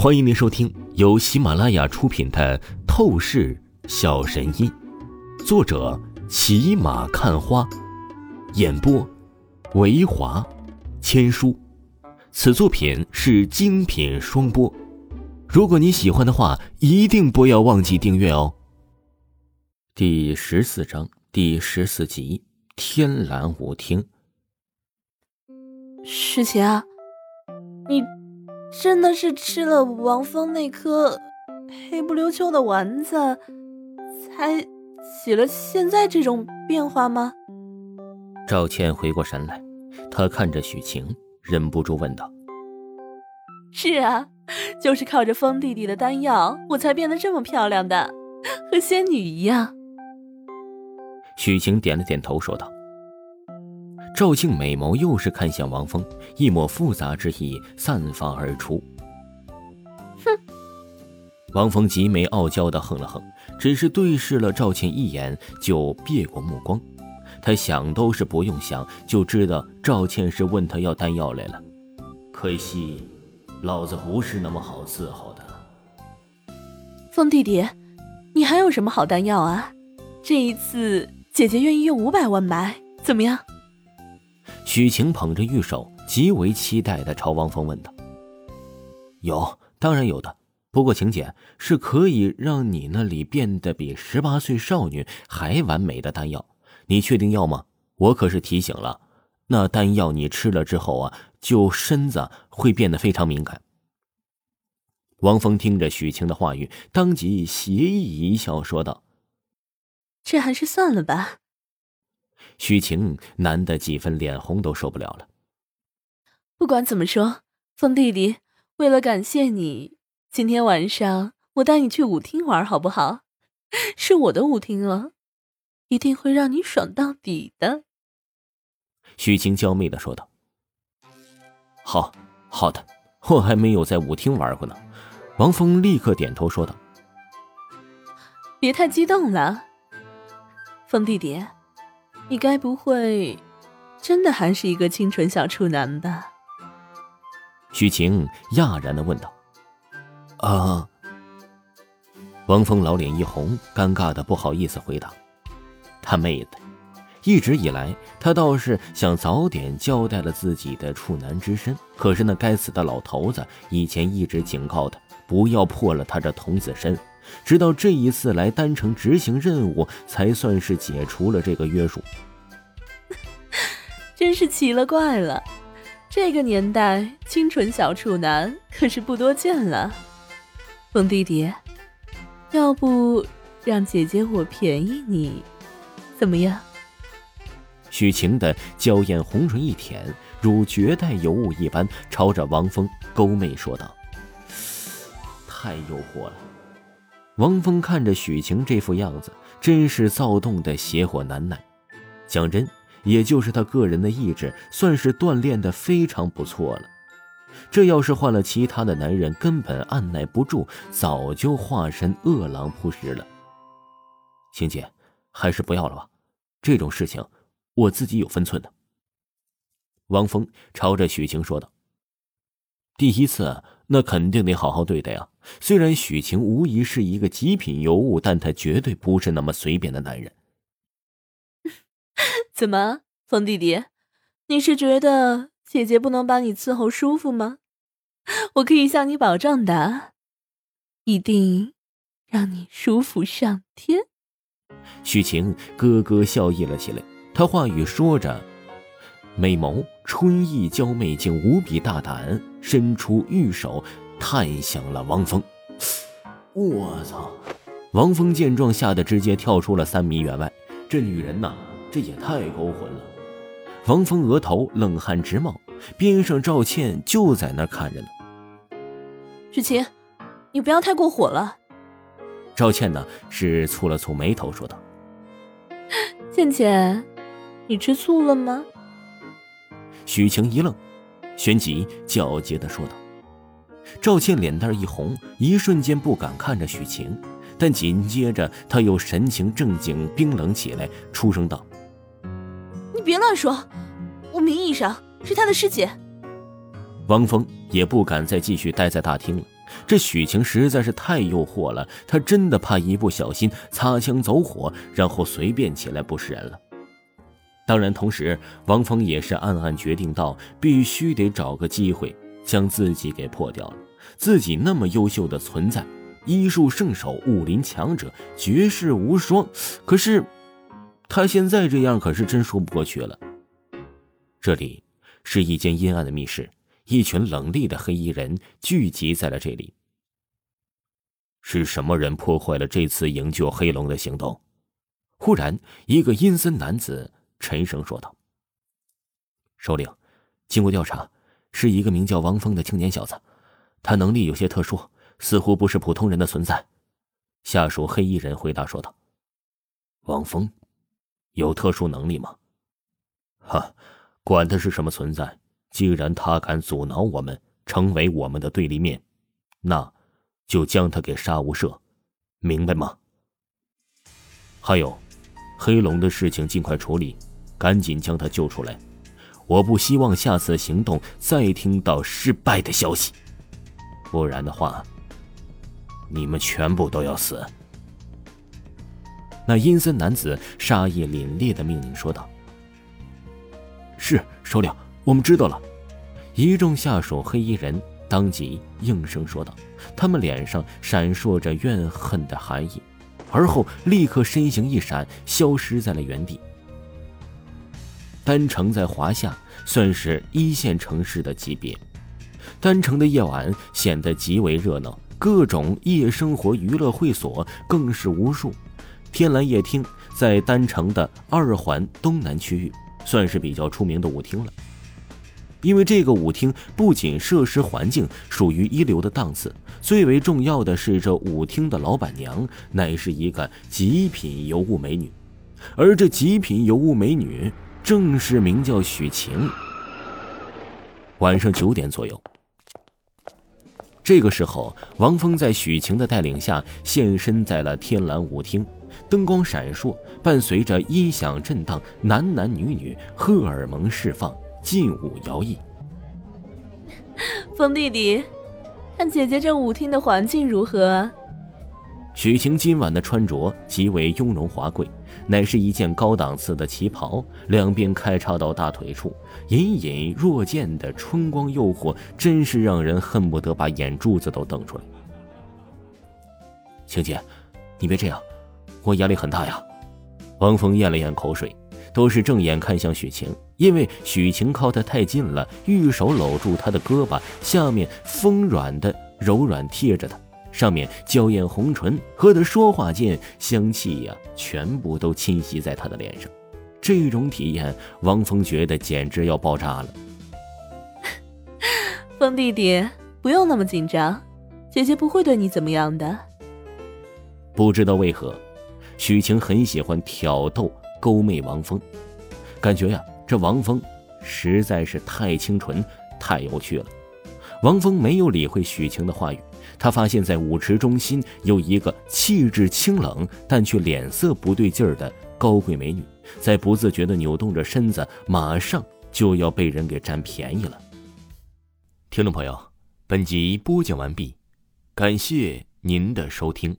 欢迎您收听由喜马拉雅出品的《透视小神医》，作者骑马看花，演播维华千书。此作品是精品双播。如果你喜欢的话，一定不要忘记订阅哦。第十四章第十四集：天蓝舞厅。世奇啊，你。真的是吃了王峰那颗黑不溜秋的丸子，才起了现在这种变化吗？赵倩回过神来，她看着许晴，忍不住问道：“是啊，就是靠着风弟弟的丹药，我才变得这么漂亮的，和仙女一样。”许晴点了点头，说道。赵庆美眸又是看向王峰，一抹复杂之意散发而出。哼！王峰极眉傲娇的哼了哼，只是对视了赵倩一眼就别过目光。他想都是不用想就知道赵倩是问他要丹药来了。可惜，老子不是那么好伺候的。风弟弟，你还有什么好丹药啊？这一次姐姐愿意用五百万买，怎么样？许晴捧着玉手，极为期待的朝王峰问道：“有，当然有的。不过晴姐是可以让你那里变得比十八岁少女还完美的丹药，你确定要吗？我可是提醒了，那丹药你吃了之后啊，就身子会变得非常敏感。”王峰听着许晴的话语，当即邪意一笑，说道：“这还是算了吧。”许晴难得几分脸红都受不了了。不管怎么说，风弟弟，为了感谢你，今天晚上我带你去舞厅玩，好不好？是我的舞厅了，一定会让你爽到底的。许晴娇媚的说道：“好，好的，我还没有在舞厅玩过呢。”王峰立刻点头说道：“别太激动了，风弟弟。”你该不会真的还是一个清纯小处男吧？许晴讶然的问道。啊！王峰老脸一红，尴尬的不好意思回答：“他妹的！一直以来，他倒是想早点交代了自己的处男之身，可是那该死的老头子以前一直警告他不要破了他这童子身，直到这一次来丹城执行任务，才算是解除了这个约束。真是奇了怪了，这个年代清纯小处男可是不多见了。风弟弟，要不让姐姐我便宜你，怎么样？许晴的娇艳红唇一舔，如绝代尤物一般，朝着王峰勾媚说道：“太诱惑了。”王峰看着许晴这副样子，真是躁动的邪火难耐。讲真，也就是他个人的意志，算是锻炼的非常不错了。这要是换了其他的男人，根本按耐不住，早就化身饿狼扑食了。晴姐，还是不要了吧，这种事情我自己有分寸的。王峰朝着许晴说道：“第一次。”那肯定得好好对待呀。虽然许晴无疑是一个极品尤物，但他绝对不是那么随便的男人。怎么，冯弟弟，你是觉得姐姐不能把你伺候舒服吗？我可以向你保证的，一定让你舒服上天。许晴咯咯笑意了起来，她话语说着。美眸春意娇媚，竟无比大胆，伸出玉手，探向了王峰。我操！王峰见状，吓得直接跳出了三米远外。这女人呐，这也太勾魂了！王峰额头冷汗直冒，边上赵倩就在那看着呢。许晴，你不要太过火了。赵倩呢，是蹙了蹙眉头，说道：“倩倩，你吃醋了吗？”许晴一愣，旋即狡黠的说道：“赵倩脸蛋一红，一瞬间不敢看着许晴，但紧接着她又神情正经、冰冷起来，出声道：‘你别乱说，我名义上是他的师姐。’王峰也不敢再继续待在大厅了，这许晴实在是太诱惑了，他真的怕一不小心擦枪走火，然后随便起来不是人了。当然，同时王峰也是暗暗决定到，必须得找个机会将自己给破掉了。自己那么优秀的存在，医术圣手、武林强者、绝世无双，可是他现在这样可是真说不过去了。这里是一间阴暗的密室。一群冷厉的黑衣人聚集在了这里。是什么人破坏了这次营救黑龙的行动？忽然，一个阴森男子沉声说道：“首领，经过调查，是一个名叫王峰的青年小子，他能力有些特殊，似乎不是普通人的存在。”下属黑衣人回答说道：“王峰，有特殊能力吗？哈，管他是什么存在。”既然他敢阻挠我们，成为我们的对立面，那，就将他给杀无赦，明白吗？还有，黑龙的事情尽快处理，赶紧将他救出来。我不希望下次行动再听到失败的消息，不然的话，你们全部都要死。那阴森男子杀意凛冽的命令说道：“是，首领。”我们知道了，一众下属黑衣人当即应声说道，他们脸上闪烁着怨恨的寒意，而后立刻身形一闪，消失在了原地。丹城在华夏算是一线城市的级别，丹城的夜晚显得极为热闹，各种夜生活娱乐会所更是无数。天蓝夜厅在丹城的二环东南区域，算是比较出名的舞厅了。因为这个舞厅不仅设施环境属于一流的档次，最为重要的是这舞厅的老板娘乃是一个极品尤物美女，而这极品尤物美女正式名叫许晴。晚上九点左右，这个时候，王峰在许晴的带领下现身在了天蓝舞厅，灯光闪烁，伴随着音响震荡，男男女女荷尔蒙释放。劲舞摇曳，风弟弟，看姐姐这舞厅的环境如何？许晴今晚的穿着极为雍容华贵，乃是一件高档次的旗袍，两边开叉到大腿处，隐隐若见的春光诱惑，真是让人恨不得把眼珠子都瞪出来。晴姐，你别这样，我压力很大呀。王峰咽了咽口水。都是正眼看向许晴，因为许晴靠得太近了，玉手搂住他的胳膊，下面丰软的柔软贴着他，上面娇艳红唇和他说话间，香气呀全部都侵袭在他的脸上。这种体验，王峰觉得简直要爆炸了。风弟弟，不用那么紧张，姐姐不会对你怎么样的。不知道为何，许晴很喜欢挑逗。勾媚王峰，感觉呀，这王峰实在是太清纯、太有趣了。王峰没有理会许晴的话语，他发现，在舞池中心有一个气质清冷但却脸色不对劲儿的高贵美女，在不自觉地扭动着身子，马上就要被人给占便宜了。听众朋友，本集播讲完毕，感谢您的收听。